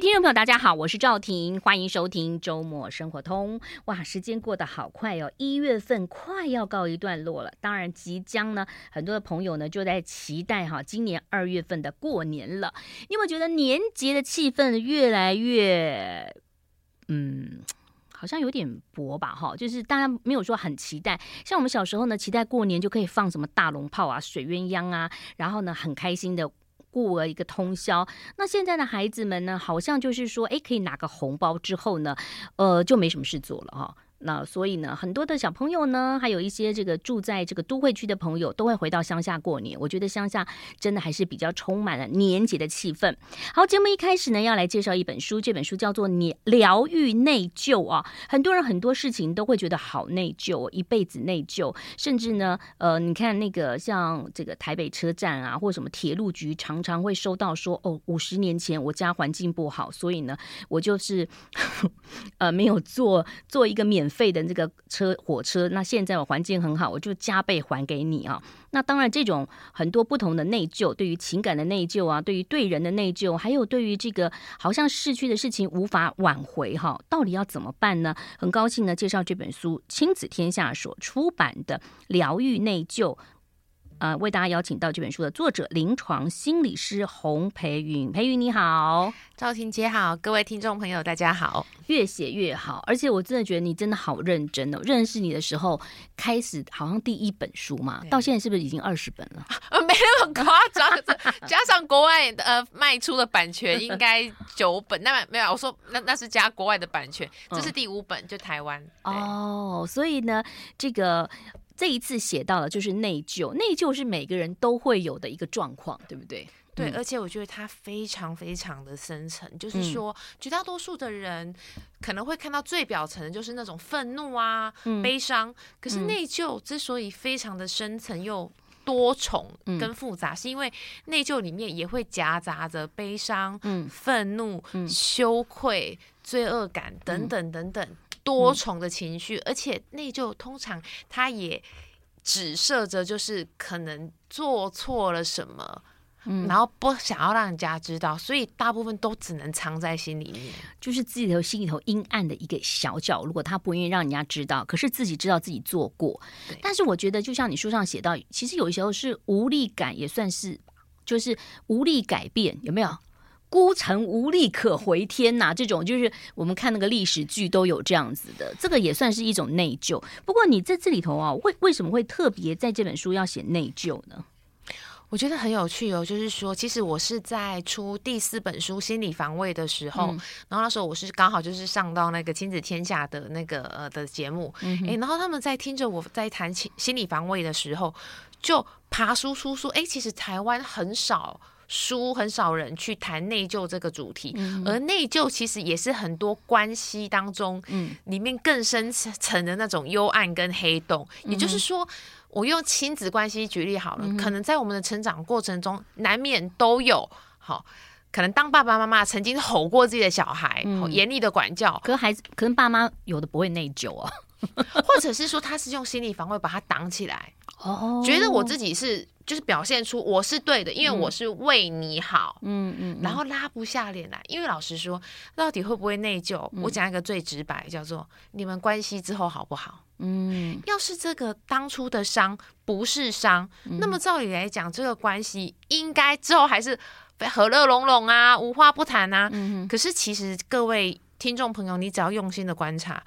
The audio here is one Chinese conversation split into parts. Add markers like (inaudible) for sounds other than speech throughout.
听众朋友，大家好，我是赵婷，欢迎收听周末生活通。哇，时间过得好快哦，一月份快要告一段落了。当然，即将呢，很多的朋友呢就在期待哈，今年二月份的过年了。你有没有觉得年节的气氛越来越，嗯，好像有点薄吧？哈，就是大家没有说很期待。像我们小时候呢，期待过年就可以放什么大龙炮啊、水鸳鸯啊，然后呢，很开心的。过了一个通宵，那现在的孩子们呢，好像就是说，哎，可以拿个红包之后呢，呃，就没什么事做了哈。那所以呢，很多的小朋友呢，还有一些这个住在这个都会区的朋友，都会回到乡下过年。我觉得乡下真的还是比较充满了年节的气氛。好，节目一开始呢，要来介绍一本书，这本书叫做《年疗愈内疚》啊。很多人很多事情都会觉得好内疚，一辈子内疚，甚至呢，呃，你看那个像这个台北车站啊，或什么铁路局，常常会收到说，哦，五十年前我家环境不好，所以呢，我就是 (laughs) 呃没有做做一个免。费的这个车火车，那现在我环境很好，我就加倍还给你啊。那当然，这种很多不同的内疚，对于情感的内疚啊，对于对人的内疚，还有对于这个好像逝去的事情无法挽回哈，到底要怎么办呢？很高兴呢，介绍这本书，亲子天下所出版的《疗愈内疚》。呃，为大家邀请到这本书的作者，临床心理师洪培云。培云你好，赵婷姐好，各位听众朋友大家好。越写越好，而且我真的觉得你真的好认真哦。认识你的时候，开始好像第一本书嘛，到现在是不是已经二十本了？呃，(laughs) 没那么夸张，加上国外呃卖出的版权应该九本。(laughs) 那没有，我说那那是加国外的版权，这是第五本，嗯、就台湾。哦，所以呢，这个。这一次写到了就是内疚，内疚是每个人都会有的一个状况，对不对？对，而且我觉得它非常非常的深层，就是说绝大多数的人可能会看到最表层的就是那种愤怒啊、悲伤，可是内疚之所以非常的深层又多重跟复杂，是因为内疚里面也会夹杂着悲伤、愤怒、羞愧、罪恶感等等等等。多重的情绪，嗯、而且内疚通常他也指涉着就是可能做错了什么，嗯，然后不想要让人家知道，所以大部分都只能藏在心里面，就是自己头心里头阴暗的一个小角落。如果他不愿意让人家知道，可是自己知道自己做过。对但是我觉得，就像你书上写到，其实有的时候是无力感，也算是就是无力改变，有没有？孤城无力可回天呐、啊，这种就是我们看那个历史剧都有这样子的，这个也算是一种内疚。不过你在这里头啊，为为什么会特别在这本书要写内疚呢？我觉得很有趣哦，就是说，其实我是在出第四本书《心理防卫》的时候，嗯、然后那时候我是刚好就是上到那个亲子天下的那个呃的节目，哎、然后他们在听着我在谈心心理防卫的时候，就爬书书说，哎，其实台湾很少。书很少人去谈内疚这个主题，嗯、而内疚其实也是很多关系当中，嗯，里面更深层的那种幽暗跟黑洞。嗯、也就是说，我用亲子关系举例好了，嗯、可能在我们的成长过程中，难免都有好，可能当爸爸妈妈曾经吼过自己的小孩，嗯、严厉的管教，可是孩子可能爸妈有的不会内疚啊，(laughs) 或者是说他是用心理防卫把它挡起来，哦，觉得我自己是。就是表现出我是对的，因为我是为你好，嗯嗯，然后拉不下脸来。因为老实说，到底会不会内疚？我讲一个最直白，叫做你们关系之后好不好？嗯，要是这个当初的伤不是伤，那么照理来讲，这个关系应该之后还是和乐融融啊，无话不谈啊。可是其实各位听众朋友，你只要用心的观察。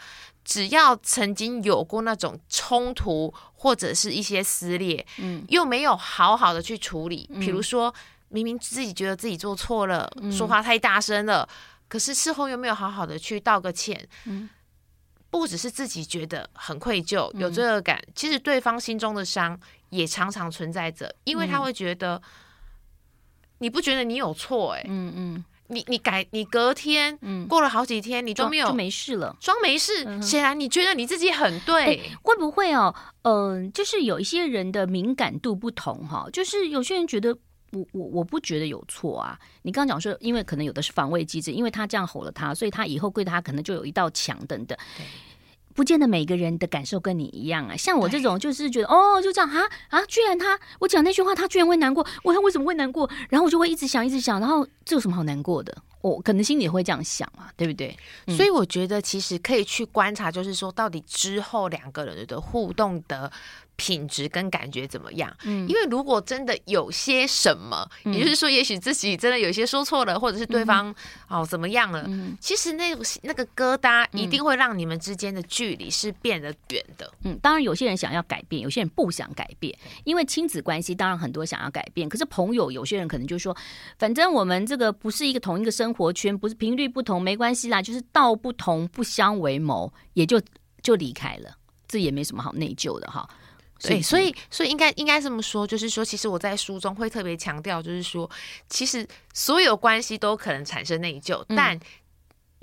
只要曾经有过那种冲突或者是一些撕裂，嗯，又没有好好的去处理，比如说明明自己觉得自己做错了，嗯，说话太大声了，可是事后又没有好好的去道个歉，嗯，不只是自己觉得很愧疚、有罪恶感，其实对方心中的伤也常常存在着，因为他会觉得你不觉得你有错，欸，嗯嗯。你你改你隔天，嗯，过了好几天，你都没有就没事了，装没事。显然你觉得你自己很对，会不会哦？嗯、呃，就是有一些人的敏感度不同哈，就是有些人觉得我我我不觉得有错啊。你刚刚讲说，因为可能有的是防卫机制，因为他这样吼了他，所以他以后对他可能就有一道墙等等。不见得每个人的感受跟你一样啊，像我这种就是觉得哦，就这样啊啊，居然他我讲那句话，他居然会难过，我他为什么会难过？然后我就会一直想，一直想，然后这有什么好难过的？我可能心里会这样想嘛，对不对？嗯、所以我觉得其实可以去观察，就是说到底之后两个人的互动的品质跟感觉怎么样？嗯，因为如果真的有些什么，嗯、也就是说，也许自己真的有些说错了，或者是对方、嗯、哦怎么样了，嗯、其实那个那个疙瘩一定会让你们之间的距离是变得远的。嗯，当然有些人想要改变，有些人不想改变，因为亲子关系当然很多想要改变，可是朋友有些人可能就说，反正我们这个不是一个同一个生活圈，不是频率不同，没关系啦，就是道不同不相为谋，也就就离开了，这也没什么好内疚的哈。对，所以所以应该应该这么说，就是说，其实我在书中会特别强调，就是说，其实所有关系都可能产生内疚，嗯、但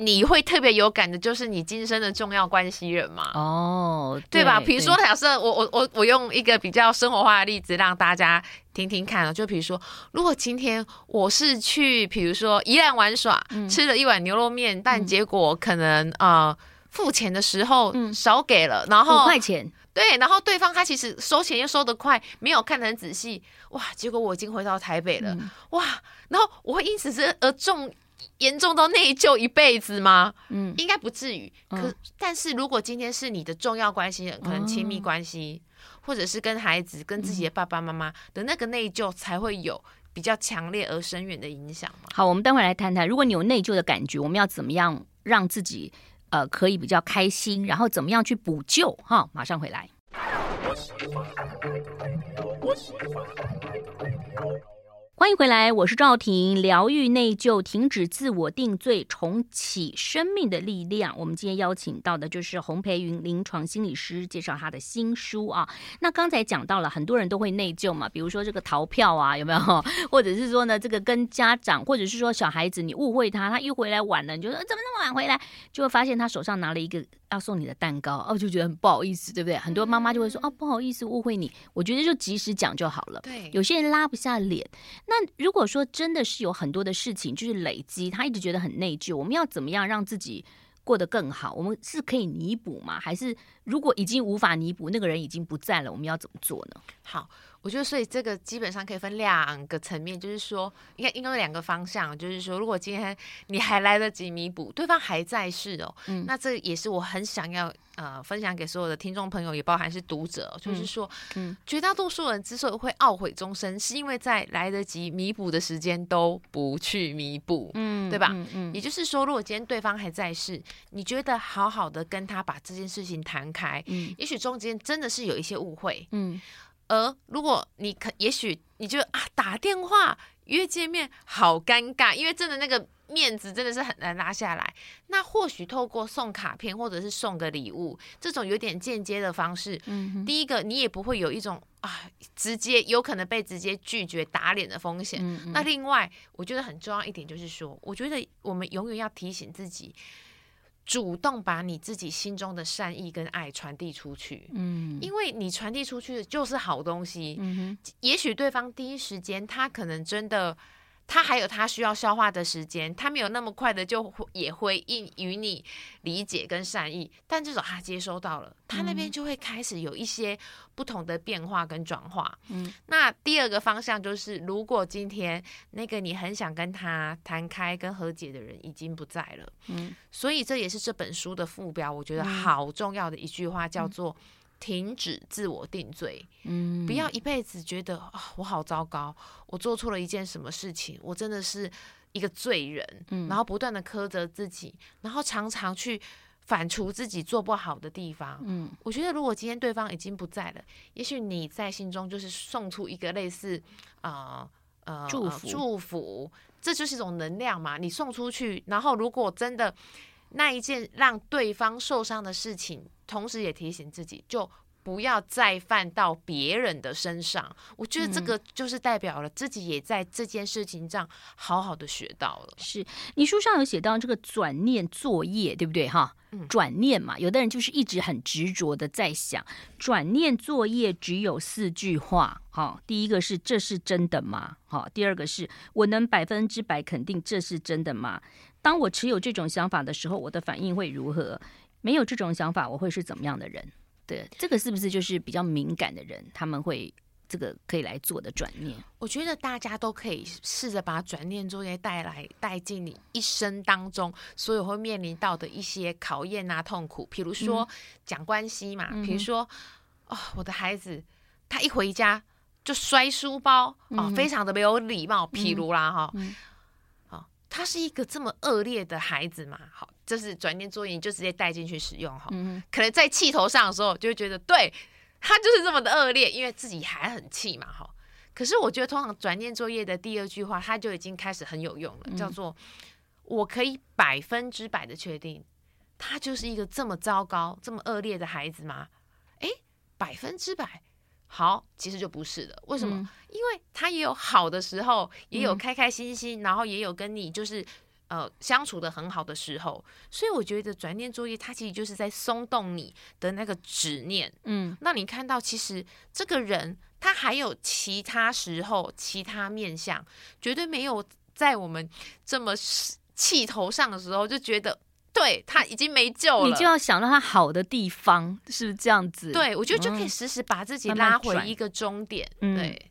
你会特别有感的，就是你今生的重要关系人嘛。哦，对，对吧？比如说，假设我我我我用一个比较生活化的例子让大家听听看啊，就比如说，如果今天我是去，比如说宜兰玩耍，嗯、吃了一碗牛肉面，但结果可能啊、呃、付钱的时候少给了，然后五块钱。对，然后对方他其实收钱又收得快，没有看得很仔细，哇！结果我已经回到台北了，嗯、哇！然后我会因此而重严重到内疚一辈子吗？嗯，应该不至于。可、嗯、但是如果今天是你的重要关系人，可能亲密关系，嗯、或者是跟孩子、跟自己的爸爸妈妈的那个内疚，才会有比较强烈而深远的影响嘛。好，我们待会来谈谈，如果你有内疚的感觉，我们要怎么样让自己？呃，可以比较开心，然后怎么样去补救？哈，马上回来。欢迎回来，我是赵婷。疗愈内疚，停止自我定罪，重启生命的力量。我们今天邀请到的就是洪培云临床心理师，介绍他的新书啊。那刚才讲到了，很多人都会内疚嘛，比如说这个逃票啊，有没有？(laughs) 或者是说呢，这个跟家长，或者是说小孩子，你误会他，他一回来晚了，你就说怎么那么晚回来？就会发现他手上拿了一个。要送你的蛋糕哦，就觉得很不好意思，对不对？很多妈妈就会说哦，不好意思，误会你。我觉得就及时讲就好了。对，有些人拉不下脸。那如果说真的是有很多的事情就是累积，他一直觉得很内疚，我们要怎么样让自己过得更好？我们是可以弥补吗？还是如果已经无法弥补，那个人已经不在了，我们要怎么做呢？好。我觉得，所以这个基本上可以分两个层面，就是说，应该应该有两个方向，就是说，如果今天 (laughs) 你还来得及弥补，对方还在世哦，嗯，那这也是我很想要呃分享给所有的听众朋友，也包含是读者，就是说，嗯，绝大多数人之所以会懊悔终生，是因为在来得及弥补的时间都不去弥补，嗯，对吧？嗯，嗯，也就是说，如果今天对方还在世，你觉得好好的跟他把这件事情谈开，嗯，也许中间真的是有一些误会，嗯。而如果你可，也许你就啊打电话约见面好尴尬，因为真的那个面子真的是很难拉下来。那或许透过送卡片或者是送个礼物这种有点间接的方式，嗯，第一个你也不会有一种啊直接有可能被直接拒绝打脸的风险。嗯嗯，那另外我觉得很重要一点就是说，我觉得我们永远要提醒自己。主动把你自己心中的善意跟爱传递出去，嗯，因为你传递出去的就是好东西，嗯哼，也许对方第一时间他可能真的。他还有他需要消化的时间，他没有那么快的就也回应与你理解跟善意，但这种他接收到了，他那边就会开始有一些不同的变化跟转化。嗯，那第二个方向就是，如果今天那个你很想跟他谈开跟和解的人已经不在了，嗯，所以这也是这本书的副标，我觉得好重要的一句话叫做。停止自我定罪，嗯，不要一辈子觉得啊，我好糟糕，我做错了一件什么事情，我真的是一个罪人，嗯，然后不断的苛责自己，然后常常去反刍自己做不好的地方，嗯，我觉得如果今天对方已经不在了，也许你在心中就是送出一个类似啊呃，呃祝福祝福，这就是一种能量嘛，你送出去，然后如果真的。那一件让对方受伤的事情，同时也提醒自己，就不要再犯到别人的身上。我觉得这个就是代表了自己也在这件事情上好好的学到了。是你书上有写到这个转念作业，对不对？哈，转念嘛，有的人就是一直很执着的在想，转念作业只有四句话。好，第一个是这是真的吗？好，第二个是我能百分之百肯定这是真的吗？当我持有这种想法的时候，我的反应会如何？没有这种想法，我会是怎么样的人？对，这个是不是就是比较敏感的人？他们会这个可以来做的转念？我觉得大家都可以试着把转念作业带来带进你一生当中，所有会面临到的一些考验啊、痛苦。比如说讲、嗯、关系嘛，比如说、嗯、哦，我的孩子他一回家就摔书包、嗯、哦，非常的没有礼貌。譬如啦哈。他是一个这么恶劣的孩子嘛？好，这是转念作业，你就直接带进去使用哈。嗯，可能在气头上的时候，就会觉得对他就是这么的恶劣，因为自己还很气嘛。哈，可是我觉得通常转念作业的第二句话，他就已经开始很有用了，嗯、叫做我可以百分之百的确定，他就是一个这么糟糕、这么恶劣的孩子吗？诶，百分之百。好，其实就不是的。为什么？嗯、因为他也有好的时候，也有开开心心，嗯、然后也有跟你就是呃相处的很好的时候。所以我觉得转念作业，它其实就是在松动你的那个执念。嗯，那你看到其实这个人他还有其他时候、其他面相，绝对没有在我们这么气头上的时候就觉得。对，他已经没救了，你就要想到他好的地方，是不是这样子？对，我觉得就可以时时把自己拉回一个终点。嗯、对、嗯，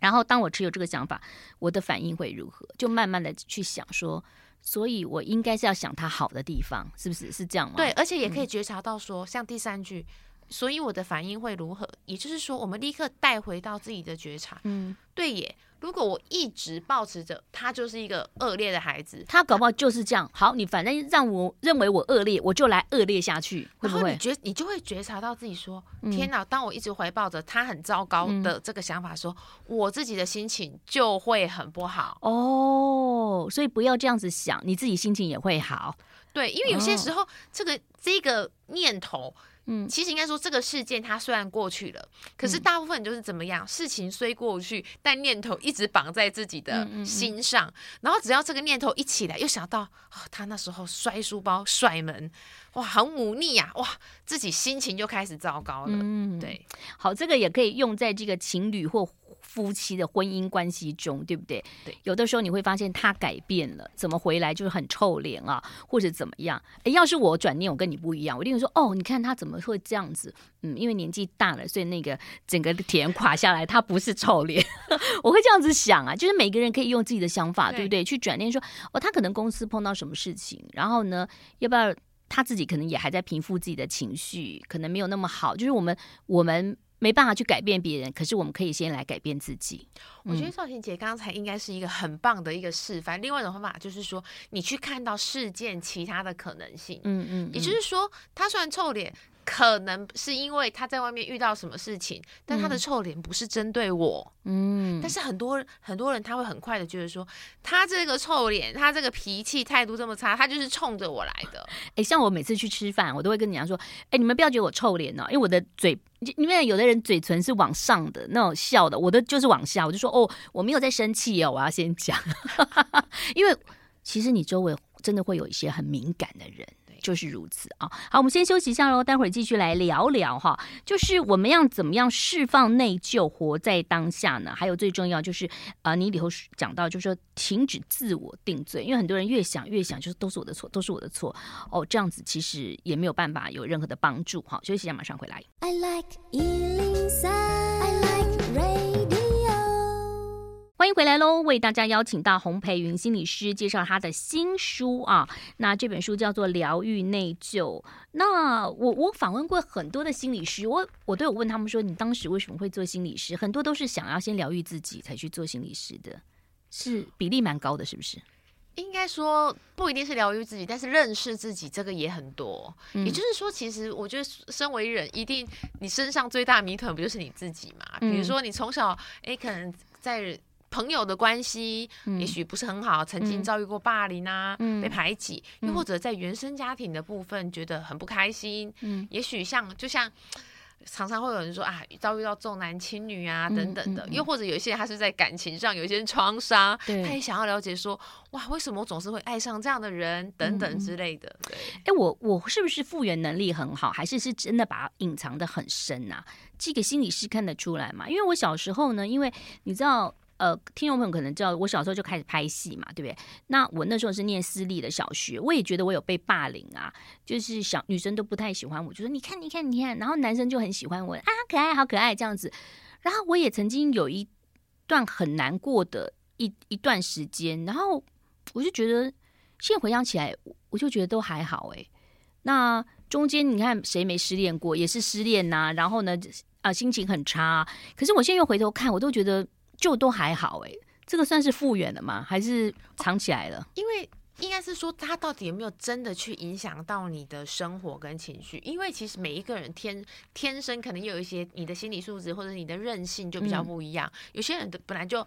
然后当我持有这个想法，我的反应会如何？就慢慢的去想说，所以我应该是要想他好的地方，是不是？是这样吗？对，而且也可以觉察到说，嗯、像第三句，所以我的反应会如何？也就是说，我们立刻带回到自己的觉察。嗯，对耶。如果我一直保持着他就是一个恶劣的孩子，他搞不好就是这样。好，你反正让我认为我恶劣，我就来恶劣下去，会不会？然后你觉你就会觉察到自己说：“嗯、天哪！”当我一直怀抱着他很糟糕的这个想法说，说、嗯、我自己的心情就会很不好。哦，所以不要这样子想，你自己心情也会好。对，因为有些时候、哦、这个这个念头。嗯，其实应该说，这个事件它虽然过去了，可是大部分就是怎么样？事情虽过去，但念头一直绑在自己的心上。然后只要这个念头一起来，又想到哦他那时候摔书包、甩门，哇，很忤逆呀，哇，自己心情就开始糟糕了。嗯，对。好，这个也可以用在这个情侣或。夫妻的婚姻关系中，对不对？对，有的时候你会发现他改变了，怎么回来就是很臭脸啊，或者怎么样？诶，要是我转念，我跟你不一样，我一定会说：哦，你看他怎么会这样子？嗯，因为年纪大了，所以那个整个田垮下来，他不是臭脸。(laughs) 我会这样子想啊，就是每个人可以用自己的想法，对，对不对？去转念说：哦，他可能公司碰到什么事情，然后呢，要不要他自己可能也还在平复自己的情绪，可能没有那么好。就是我们我们。没办法去改变别人，可是我们可以先来改变自己。我觉得赵婷姐刚才应该是一个很棒的一个示范。另外一种方法就是说，你去看到事件其他的可能性。嗯嗯，也就是说，他虽然臭脸。可能是因为他在外面遇到什么事情，但他的臭脸不是针对我。嗯，但是很多很多人他会很快的觉得说，他这个臭脸，他这个脾气态度这么差，他就是冲着我来的。(laughs) 哎，像我每次去吃饭，我都会跟你讲说，哎，你们不要觉得我臭脸哦，因为我的嘴，因为有的人嘴唇是往上的那种笑的，我的就是往下，我就说哦，我没有在生气哦，我要先讲，(laughs) 因为其实你周围真的会有一些很敏感的人。就是如此啊！好，我们先休息一下喽，待会儿继续来聊聊哈。就是我们要怎么样释放内疚，活在当下呢？还有最重要就是啊、你以后讲到，就是说停止自我定罪，因为很多人越想越想，就是都是我的错，都是我的错哦，这样子其实也没有办法有任何的帮助。好，休息一下，马上回来。I like 欢迎回来喽！为大家邀请到洪培云心理师介绍他的新书啊，那这本书叫做《疗愈内疚》。那我我访问过很多的心理师，我我都有问他们说，你当时为什么会做心理师？很多都是想要先疗愈自己才去做心理师的，是比例蛮高的，是不是？应该说不一定是疗愈自己，但是认识自己这个也很多。嗯、也就是说，其实我觉得身为人，一定你身上最大谜团不就是你自己嘛？比如说你从小哎，可能在。朋友的关系也许不是很好，嗯、曾经遭遇过霸凌啊，嗯、被排挤，又或者在原生家庭的部分觉得很不开心。嗯，也许像就像常常会有人说啊，遭遇到重男轻女啊等等的，嗯嗯嗯、又或者有一些人他是在感情上有一些创伤，他也想要了解说哇，为什么我总是会爱上这样的人等等之类的。对，哎，我我是不是复原能力很好，还是是真的把它隐藏的很深啊？这个心理师看得出来嘛？因为我小时候呢，因为你知道。呃，听众朋友可能知道，我小时候就开始拍戏嘛，对不对？那我那时候是念私立的小学，我也觉得我有被霸凌啊，就是小女生都不太喜欢我，就说你看，你看，你看，然后男生就很喜欢我啊，可爱，好可爱这样子。然后我也曾经有一段很难过的一一段时间，然后我就觉得现在回想起来，我就觉得都还好哎。那中间你看谁没失恋过？也是失恋呐、然后呢啊心情很差。可是我现在又回头看，我都觉得就都还好哎。这个算是复原了吗？还是藏起来了？哦、因为。应该是说，他到底有没有真的去影响到你的生活跟情绪？因为其实每一个人天天生可能有一些你的心理素质或者你的韧性就比较不一样。嗯、有些人的本来就。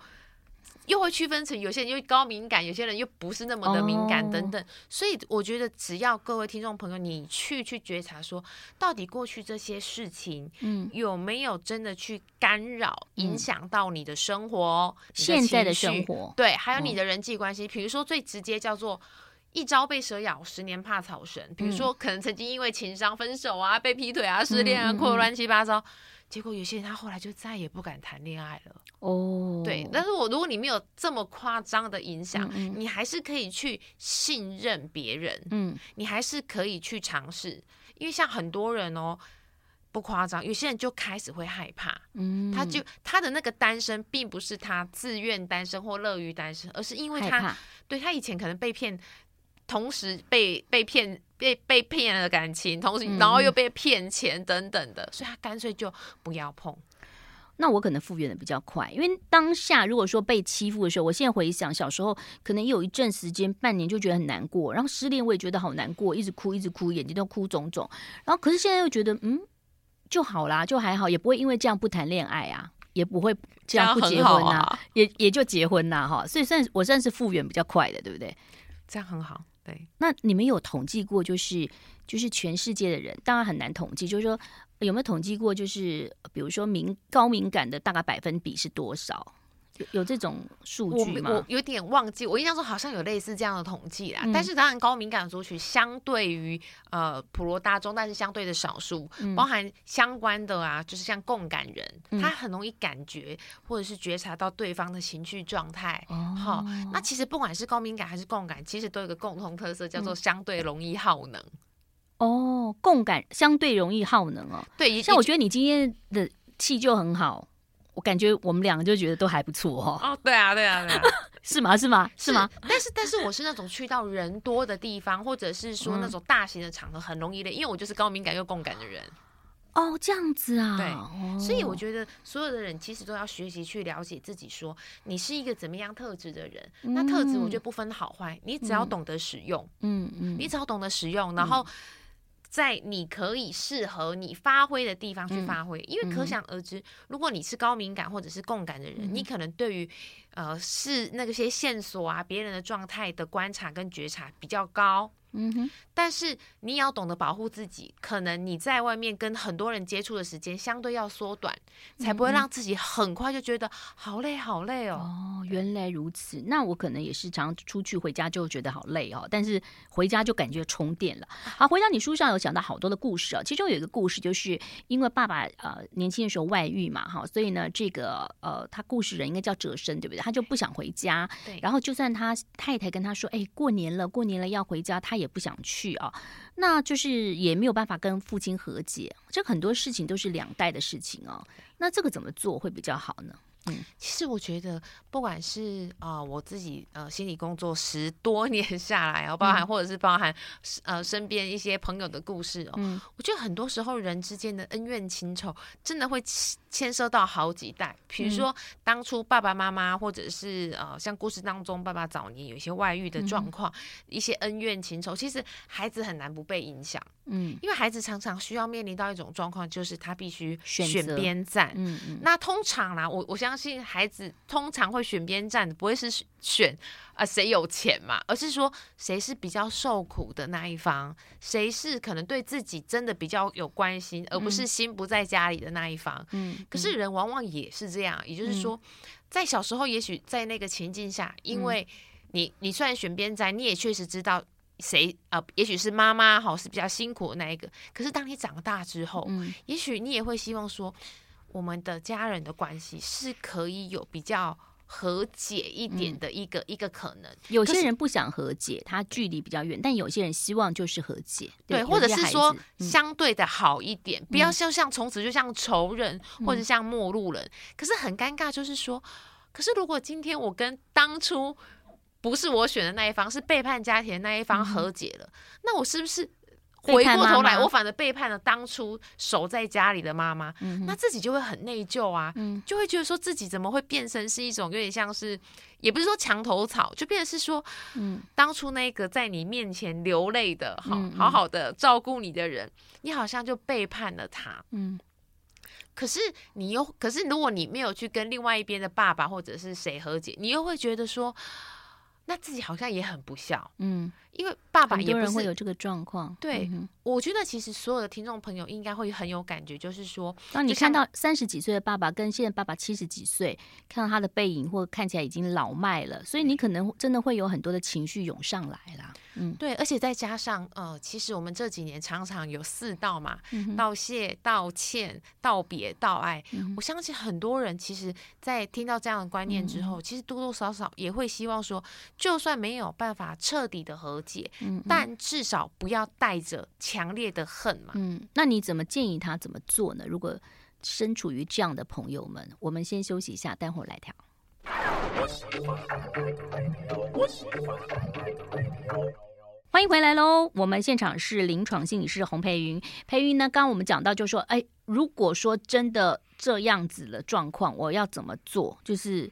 又会区分成有些人又高敏感，有些人又不是那么的敏感等等，所以我觉得只要各位听众朋友，你去去觉察说，到底过去这些事情，嗯，有没有真的去干扰、影响到你的生活、现在的生活？对，还有你的人际关系。比如说最直接叫做一朝被蛇咬，十年怕草绳。比如说可能曾经因为情商分手啊，被劈腿啊，失恋啊，或者乱七八糟。结果有些人他后来就再也不敢谈恋爱了哦。对，但是我如果你没有这么夸张的影响，嗯嗯，你还是可以去信任别人，嗯，你还是可以去尝试。因为像很多人哦，不夸张，有些人就开始会害怕，嗯，他就他的那个单身并不是他自愿单身或乐于单身，而是因为他对他以前可能被骗，同时被被骗。被被骗了感情，同时然后又被骗钱等等的，嗯、所以他干脆就不要碰。那我可能复原的比较快，因为当下如果说被欺负的时候，我现在回想小时候，可能有一阵时间半年就觉得很难过，然后失恋我也觉得好难过，一直哭一直哭，眼睛都哭肿肿。然后可是现在又觉得嗯就好啦，就还好，也不会因为这样不谈恋爱啊，(laughs) 也不会这样不结婚啊，啊也也就结婚呐、啊、哈。所以算我算是复原比较快的，对不对？这样很好。对，那你们有统计过，就是就是全世界的人，当然很难统计，就是说有没有统计过，就是比如说敏高敏感的大概百分比是多少？有有这种数据吗？我，我有点忘记，我印象中好像有类似这样的统计啦。嗯、但是当然，高敏感的族群相对于呃普罗大众，但是相对的少数，嗯、包含相关的啊，就是像共感人，嗯、他很容易感觉或者是觉察到对方的情绪状态。好、哦，那其实不管是高敏感还是共感，其实都有一个共同特色，叫做相对容易耗能。哦，共感相对容易耗能哦。对，像我觉得你今天的气就很好。我感觉我们两个就觉得都还不错哦。哦，对啊，对啊，对啊，(laughs) 是吗？是吗？是吗？但是，但是我是那种去到人多的地方，或者是说那种大型的场合，很容易累，因为我就是高敏感又共感的人。哦，这样子啊。对，所以我觉得所有的人其实都要学习去了解自己，说你是一个怎么样特质的人。那特质我觉得不分好坏，你只要懂得使用，嗯嗯，你只要懂得使用，然后。在你可以适合你发挥的地方去发挥，嗯、因为可想而知，嗯、如果你是高敏感或者是共感的人，嗯、你可能对于呃是那个些线索啊、别人的状态的观察跟觉察比较高。嗯哼，但是你也要懂得保护自己，可能你在外面跟很多人接触的时间相对要缩短，才不会让自己很快就觉得好累好累哦。哦，原来如此，那我可能也是常出去回家就觉得好累哦，但是回家就感觉充电了。好，回到你书上有讲到好多的故事啊，其中有一个故事就是因为爸爸呃年轻的时候外遇嘛，哈，所以呢这个呃他故事人应该叫哲生对不对？他就不想回家，对，然后就算他太太跟他说，哎，过年了，过年了要回家，他也不想去啊，那就是也没有办法跟父亲和解，这很多事情都是两代的事情哦。那这个怎么做会比较好呢？嗯，其实我觉得，不管是啊、呃，我自己呃，心理工作十多年下来，哦，包含或者是包含呃身边一些朋友的故事哦，嗯，我觉得很多时候人之间的恩怨情仇，真的会牵涉到好几代。比如说当初爸爸妈妈，或者是呃，像故事当中爸爸早年有一些外遇的状况，嗯、一些恩怨情仇，其实孩子很难不被影响。嗯，因为孩子常常需要面临到一种状况，就是他必须选边站。嗯嗯，那通常啦，我我相信孩子通常会选边站的，不会是选啊谁有钱嘛，而是说谁是比较受苦的那一方，谁是可能对自己真的比较有关心，而不是心不在家里的那一方。嗯，可是人往往也是这样，也就是说，在小时候，也许在那个情境下，因为你你虽然选边站，你也确实知道。谁呃，也许是妈妈哈，是比较辛苦的那一个。可是当你长大之后，嗯，也许你也会希望说，我们的家人的关系是可以有比较和解一点的一个、嗯、一个可能。有些人不想和解，他距离比较远，但有些人希望就是和解，对，或者是说相对的好一点，嗯、不要像像从此就像仇人、嗯、或者像陌路人。可是很尴尬，就是说，可是如果今天我跟当初不是我选的那一方，是背叛家庭的那一方和解了，嗯、那我是不是？回过头来，我反而背叛了当初守在家里的妈妈，嗯、那自己就会很内疚啊，嗯、就会觉得说自己怎么会变成是一种有点像是，也不是说墙头草，就变成是说，嗯，当初那个在你面前流泪的，好、嗯、好好的照顾你的人，你好像就背叛了他，嗯，可是你又，可是如果你没有去跟另外一边的爸爸或者是谁和解，你又会觉得说。那自己好像也很不孝，嗯，因为爸爸也不是会有这个状况。对，嗯、我觉得其实所有的听众朋友应该会很有感觉，就是说，当你看到三十几岁的爸爸跟现在爸爸七十几岁，看到他的背影或看起来已经老迈了，所以你可能真的会有很多的情绪涌上来啦。嗯，对，而且再加上呃，其实我们这几年常常有四道嘛，嗯、道谢、道歉、道别、道爱。嗯、我相信很多人其实，在听到这样的观念之后，嗯、其实多多少少也会希望说，就算没有办法彻底的和解，嗯、哼但至少不要带着强烈的恨嘛。嗯，那你怎么建议他怎么做呢？如果身处于这样的朋友们，我们先休息一下，待会儿来聊。欢迎回来喽！我们现场是临床心理师洪培云。培云呢，刚刚我们讲到，就说，哎，如果说真的这样子的状况，我要怎么做？就是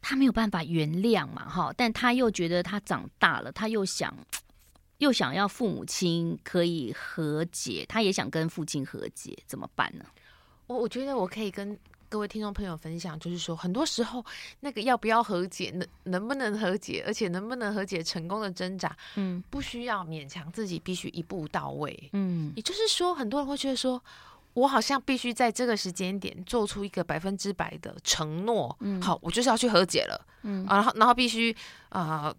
他没有办法原谅嘛，哈，但他又觉得他长大了，他又想 (tsk) 又想要父母亲可以和解，他也想跟父亲和解，怎么办呢？我我觉得我可以跟。各位听众朋友，分享就是说，很多时候那个要不要和解，能能不能和解，而且能不能和解成功的挣扎，嗯，不需要勉强自己必须一步到位，嗯，也就是说，很多人会觉得说，我好像必须在这个时间点做出一个百分之百的承诺，嗯，好，我就是要去和解了，嗯，然后然后必须啊、呃，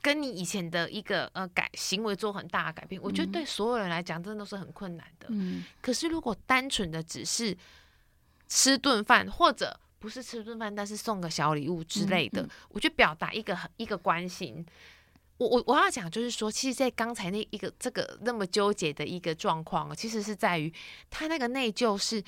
跟你以前的一个呃改行为做很大的改变，我觉得对所有人来讲，真的都是很困难的，嗯，可是如果单纯的只是吃顿饭，或者不是吃顿饭，但是送个小礼物之类的，嗯。嗯、我就表达一个一个关心。我我我要讲就是说，其实，在刚才那一个这个那么纠结的一个状况，其实是在于他那个内疚是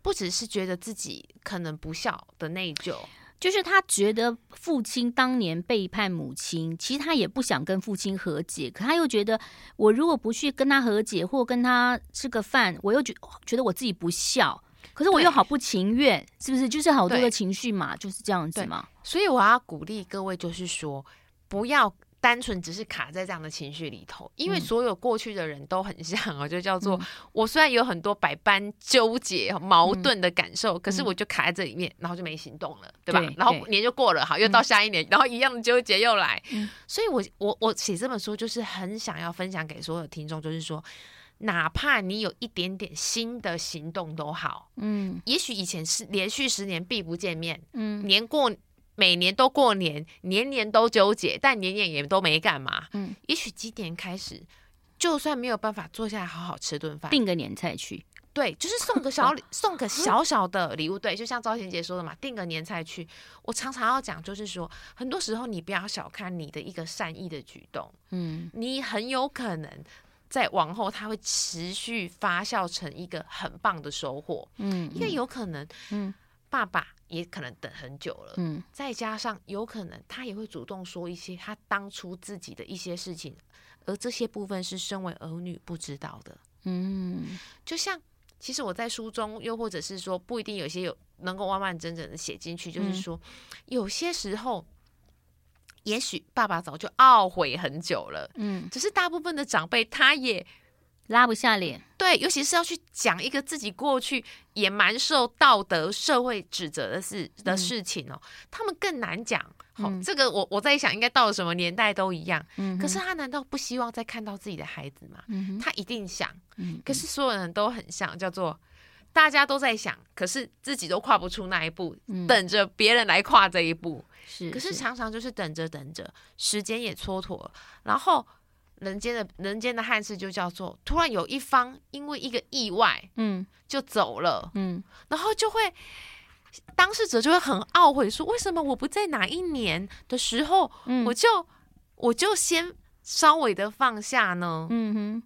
不只是觉得自己可能不孝的内疚，就是他觉得父亲当年背叛母亲，其实他也不想跟父亲和解，可他又觉得我如果不去跟他和解，或跟他吃个饭，我又觉觉得我自己不孝。可是我又好不情愿，是不是？就是好多的情绪嘛，就是这样子嘛。所以我要鼓励各位，就是说，不要单纯只是卡在这样的情绪里头，因为所有过去的人都很像哦，就叫做、嗯、我虽然有很多百般纠结、矛盾的感受，嗯、可是我就卡在这里面，然后就没行动了，对吧？对？然后年就过了，好，又到下一年，嗯、然后一样的纠结又来。嗯、所以我我我写这本书，就是很想要分享给所有听众，就是说。哪怕你有一点点新的行动都好，嗯，也许以前是连续十年必不见面，嗯，年过每年都过年，年年都纠结，但年年也都没干嘛，嗯，也许今年开始，就算没有办法坐下来好好吃顿饭，订个年菜去，对，就是送个小礼，(laughs) 送个小小的礼物，对，就像赵贤杰说的嘛，订个年菜去。我常常要讲，就是说，很多时候你不要小看你的一个善意的举动，嗯，你很有可能。在往后，它会持续发酵成一个很棒的收获。嗯，因为有可能，嗯，爸爸也可能等很久了。嗯，再加上有可能他也会主动说一些他当初自己的一些事情，而这些部分是身为儿女不知道的。嗯，就像其实我在书中，又或者是说不一定有些有能够完完整整的写进去，就是说有些时候。也许爸爸早就懊悔很久了，嗯，只是大部分的长辈他也拉不下脸，对，尤其是要去讲一个自己过去也蛮受道德社会指责的事的事情哦，嗯、他们更难讲。好、嗯哦，这个我我在想，应该到了什么年代都一样。嗯，可是他难道不希望再看到自己的孩子吗？嗯，他一定想。嗯，可是所有人都很像，叫做大家都在想，可是自己都跨不出那一步，嗯、等着别人来跨这一步。是，可是常常就是等着等着，时间也蹉跎，然后人间的人间的憾事就叫做突然有一方因为一个意外，嗯，就走了，嗯，然后就会当事者就会很懊悔，说为什么我不在哪一年的时候，嗯、我就我就先稍微的放下呢？嗯哼，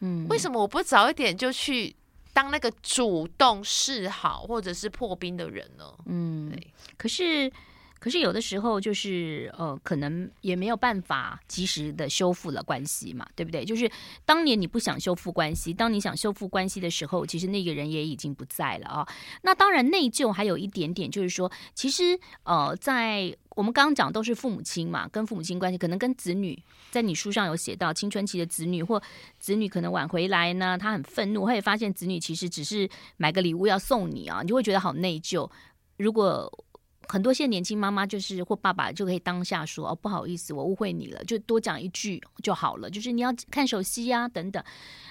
嗯，为什么我不早一点就去当那个主动示好或者是破冰的人呢？嗯，可是。可是有的时候就是呃，可能也没有办法及时的修复了关系嘛，对不对？就是当年你不想修复关系，当你想修复关系的时候，其实那个人也已经不在了啊。那当然内疚还有一点点，就是说，其实呃，在我们刚刚讲都是父母亲嘛，跟父母亲关系，可能跟子女，在你书上有写到青春期的子女或子女可能晚回来呢，他很愤怒，他也发现子女其实只是买个礼物要送你啊，你就会觉得好内疚。如果很多现在年轻妈妈就是或爸爸就可以当下说哦，不好意思，我误会你了，就多讲一句就好了。就是你要看手机呀等等。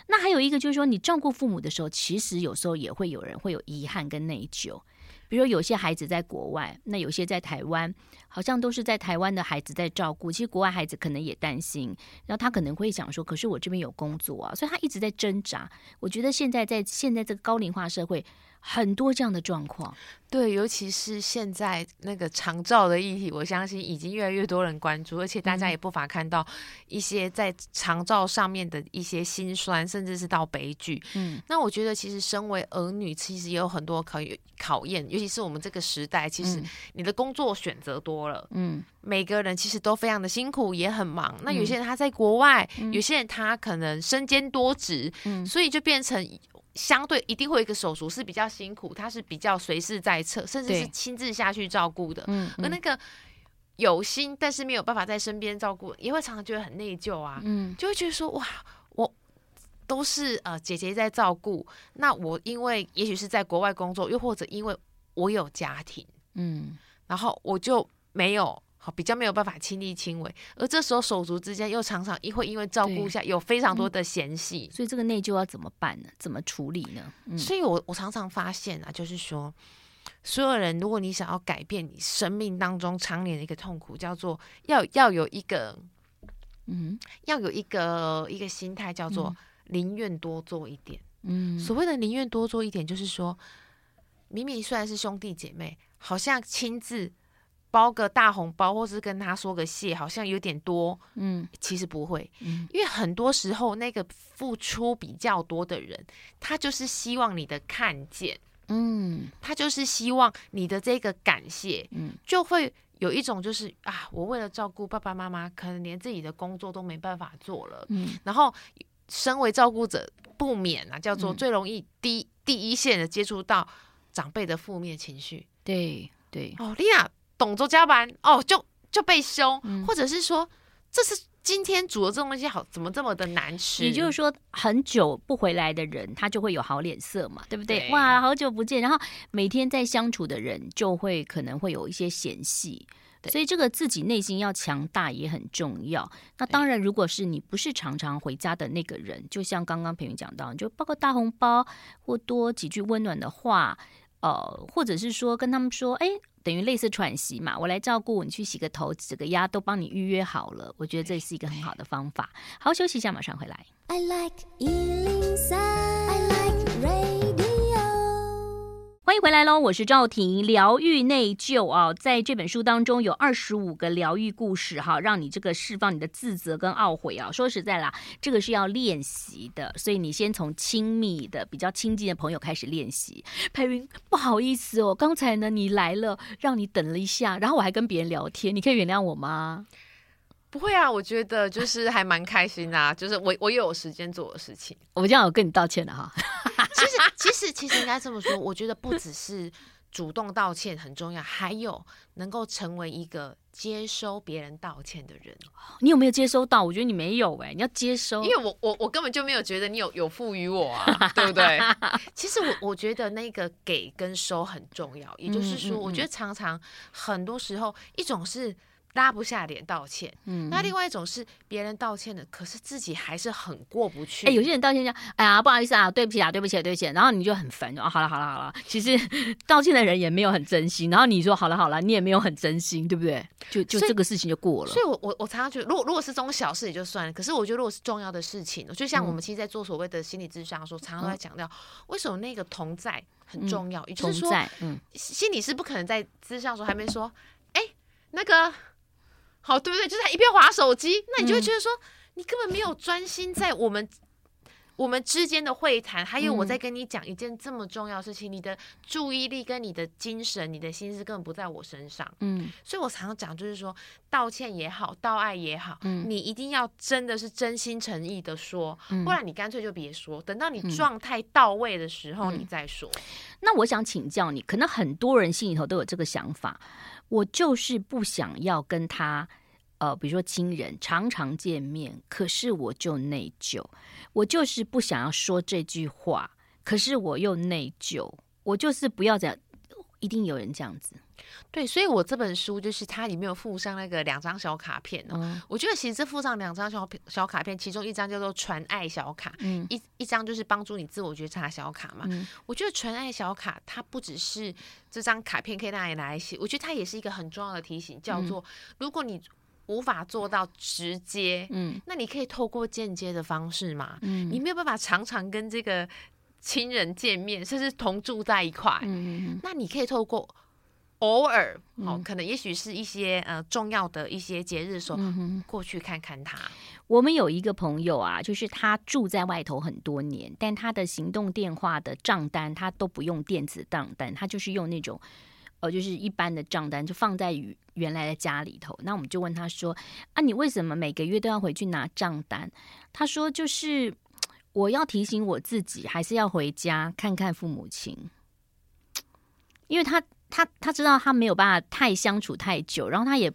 那还有一个就是说，你照顾父母的时候，其实有时候也会有人会有遗憾跟内疚。比如说有些孩子在国外，那有些在台湾，好像都是在台湾的孩子在照顾。其实国外孩子可能也担心，然后他可能会想说，可是我这边有工作啊，所以他一直在挣扎。我觉得现在在现在这个高龄化社会。很多这样的状况，对，尤其是现在那个长照的议题，我相信已经越来越多人关注，而且大家也不乏看到一些在长照上面的一些辛酸，甚至是到悲剧。嗯，那我觉得其实身为儿女，其实也有很多考考验，尤其是我们这个时代，其实你的工作选择多了，嗯，每个人其实都非常的辛苦，也很忙。那有些人他在国外，有些人他可能身兼多职，嗯，所以就变成。相对一定会有一个手足是比较辛苦，他是比较随时在侧，甚至是亲自下去照顾的。嗯，而那个有心但是没有办法在身边照顾，也会常常觉得很内疚啊。嗯，就会觉得说哇，我都是呃姐姐在照顾，那我因为也许是在国外工作，又或者因为我有家庭，嗯，然后我就没有。好，比较没有办法亲力亲为，而这时候手足之间又常常因会因为照顾下有非常多的嫌隙，嗯，所以这个内疚要怎么办呢？怎么处理呢？嗯、所以我我常常发现啊，就是说，所有人如果你想要改变你生命当中常年的一个痛苦，叫做要要有一个，嗯，要有一个一个心态，叫做宁愿多做一点。嗯，所谓的宁愿多做一点，就是说，明明虽然是兄弟姐妹，好像亲自。包个大红包，或是跟他说个谢，好像有点多。嗯，其实不会，嗯，因为很多时候那个付出比较多的人，他就是希望你的看见，嗯，他就是希望你的这个感谢，嗯，就会有一种就是啊，我为了照顾爸爸妈妈，可能连自己的工作都没办法做了，嗯，然后身为照顾者，不免啊，叫做最容易第一第一线的接触到长辈的负面情绪，对对，哦，丽亚。动作加班哦，就就被凶，嗯、或者是说，这是今天煮的这东西好，怎么这么的难吃？也就是说，很久不回来的人，他就会有好脸色嘛，对不对？对哇，好久不见，然后每天在相处的人，就会可能会有一些嫌隙，对所以这个自己内心要强大也很重要。那当然，如果是你不是常常回家的那个人，就像刚刚培云讲到，你就包个大红包，或多几句温暖的话，呃，或者是说跟他们说，哎。等于类似喘息嘛，我来照顾你，去洗个头、指个压，都帮你预约好了。我觉得这是一个很好的方法。好好，休息一下，马上回来。I like 欢迎回来喽！我是赵婷，疗愈内疚啊，在这本书当中有二十五个疗愈故事哈，让你这个释放你的自责跟懊悔啊。说实在啦，这个是要练习的，所以你先从亲密的、比较亲近的朋友开始练习。培芸，不好意思哦，刚才呢你来了，让你等了一下，然后我还跟别人聊天，你可以原谅我吗？不会啊，我觉得就是还蛮开心的啊，(laughs) 就是我我又有时间做的事情，我这样有跟你道歉的哈。(laughs) 其实其实其实应该这么说，我觉得不只是主动道歉很重要，还有能够成为一个接收别人道歉的人。你有没有接收到？我觉得你没有哎、欸，你要接收，因为我我我根本就没有觉得你有有赋予我啊，(laughs) 对不对？其实我我觉得那个给跟收很重要，也就是说，我觉得常常很多时候一种是。拉不下脸道歉，嗯，那另外一种是别人道歉的，可是自己还是很过不去。哎、欸，有些人道歉讲，哎呀，不好意思啊，对不起啊，对不起，对不起，然后你就很烦，啊，好了好了好了，其实 (laughs) 道歉的人也没有很真心，然后你说好了好了，你也没有很真心，对不对？就就这个事情就过了。所以，我我我常常觉得，如果如果是这种小事也就算了，可是我觉得如果是重要的事情，就像我们其实，在做所谓的心理咨商的时候，常常都在强调，为什么那个同在很重要，嗯、也就是说，嗯，心理是不可能在咨商的时候还没说，哎、欸，那个。好，对不对？就是他一边划手机，那你就会觉得说，嗯、你根本没有专心在我们我们之间的会谈，还有我在跟你讲一件这么重要的事情，嗯、你的注意力跟你的精神、你的心思根本不在我身上。嗯，所以我常常讲，就是说，道歉也好，道爱也好，嗯，你一定要真的是真心诚意的说，嗯、不然你干脆就别说，等到你状态到位的时候你再说。嗯、那我想请教你，可能很多人心里头都有这个想法。我就是不想要跟他，呃，比如说亲人常常见面，可是我就内疚。我就是不想要说这句话，可是我又内疚。我就是不要这样，一定有人这样子。对，所以我这本书就是它里面有附上那个两张小卡片哦。嗯、我觉得其实这附上两张小小卡片，其中一张叫做传爱小卡，嗯，一一张就是帮助你自我觉察小卡嘛。嗯、我觉得传爱小卡它不只是这张卡片可以让你来写，我觉得它也是一个很重要的提醒，叫做、嗯、如果你无法做到直接，嗯，那你可以透过间接的方式嘛，嗯，你没有办法常常跟这个亲人见面，甚至同住在一块，嗯，那你可以透过。偶尔哦，可能也许是一些呃重要的一些节日的时候，嗯、过去看看他。我们有一个朋友啊，就是他住在外头很多年，但他的行动电话的账单他都不用电子账单，他就是用那种呃，就是一般的账单，就放在原来的家里头。那我们就问他说：“啊，你为什么每个月都要回去拿账单？”他说：“就是我要提醒我自己，还是要回家看看父母亲，因为他。”他他知道他没有办法太相处太久，然后他也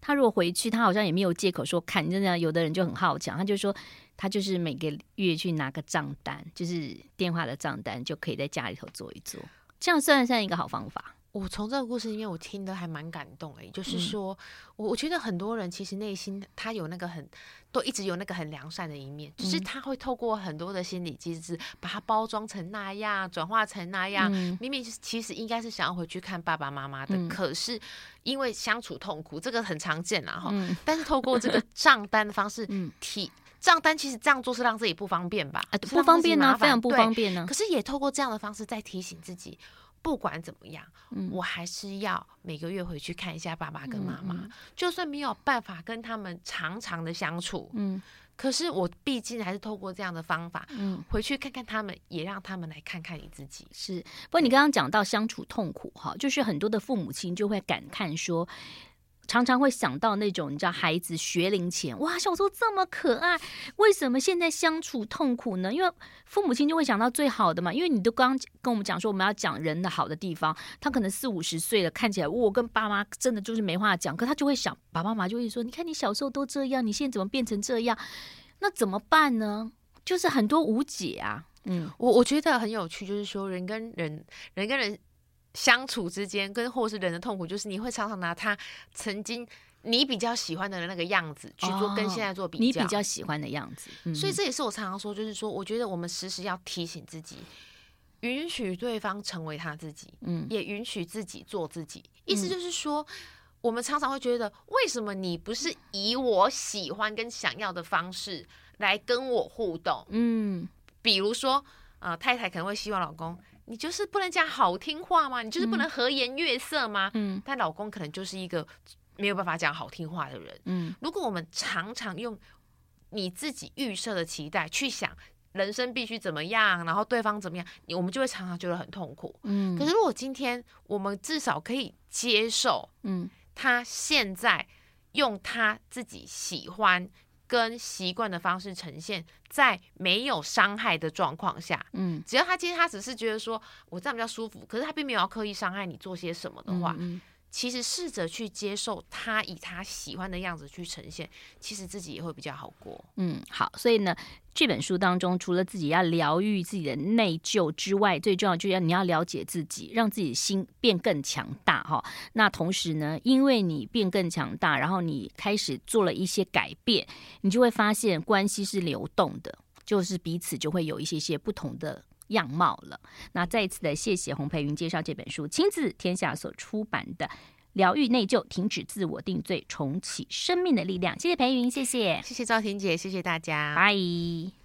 他如果回去，他好像也没有借口说看。真的，有的人就很好强，他就说他就是每个月去拿个账单，就是电话的账单，就可以在家里头做一做，这样算不算一个好方法？我从这个故事里面，我听得还蛮感动诶，就是说，我我觉得很多人其实内心他有那个很，都一直有那个很良善的一面，只是他会透过很多的心理机制，把它包装成那样，转化成那样。明明其实应该是想要回去看爸爸妈妈的，可是因为相处痛苦，这个很常见啊哈。但是透过这个账单的方式 (laughs) 提账单，其实这样做是让自己不方便吧？不方便呢，非常不方便呢。可是也透过这样的方式在提醒自己。不管怎么样，嗯、我还是要每个月回去看一下爸爸跟妈妈。嗯嗯、就算没有办法跟他们常常的相处，嗯，可是我毕竟还是透过这样的方法，嗯，回去看看他们，也让他们来看看你自己。是，不过你刚刚讲到相处痛苦哈，就是很多的父母亲就会感叹说。常常会想到那种你知道孩子学龄前哇，小时候这么可爱，为什么现在相处痛苦呢？因为父母亲就会想到最好的嘛。因为你都刚刚跟我们讲说我们要讲人的好的地方，他可能四五十岁了，看起来我跟爸妈真的就是没话讲，可他就会想，爸爸妈妈就会说，你看你小时候都这样，你现在怎么变成这样？那怎么办呢？就是很多无解啊。嗯，我我觉得很有趣，就是说人跟人，人跟人。相处之间，跟或是人的痛苦，就是你会常常拿他曾经你比较喜欢的那个样子去做跟现在做比较，你比较喜欢的样子。嗯、所以这也是我常常说，就是说，我觉得我们时时要提醒自己，允许对方成为他自己，嗯，也允许自己做自己。意思就是说，嗯、我们常常会觉得，为什么你不是以我喜欢跟想要的方式来跟我互动？嗯，比如说，呃，太太可能会希望老公。你就是不能讲好听话吗？你就是不能和颜悦色吗？嗯，但老公可能就是一个没有办法讲好听话的人。嗯，如果我们常常用你自己预设的期待去想人生必须怎么样，然后对方怎么样，我们就会常常觉得很痛苦。嗯，可是如果今天我们至少可以接受，嗯，他现在用他自己喜欢。跟习惯的方式呈现，在没有伤害的状况下，嗯，只要他今天他只是觉得说我这样比较舒服，可是他并没有要刻意伤害你做些什么的话，嗯嗯，其实试着去接受他以他喜欢的样子去呈现，其实自己也会比较好过。嗯，好，所以呢，这本书当中，除了自己要疗愈自己的内疚之外，最重要就是要你要了解自己，让自己的心变更强大哈。那同时呢，因为你变更强大，然后你开始做了一些改变，你就会发现关系是流动的，就是彼此就会有一些些不同的样貌了。那再一次的谢谢洪培云介绍这本书，亲自天下所出版的。疗愈内疚，停止自我定罪，重启生命的力量。谢谢培云，谢谢，谢谢赵婷姐，谢谢大家，拜。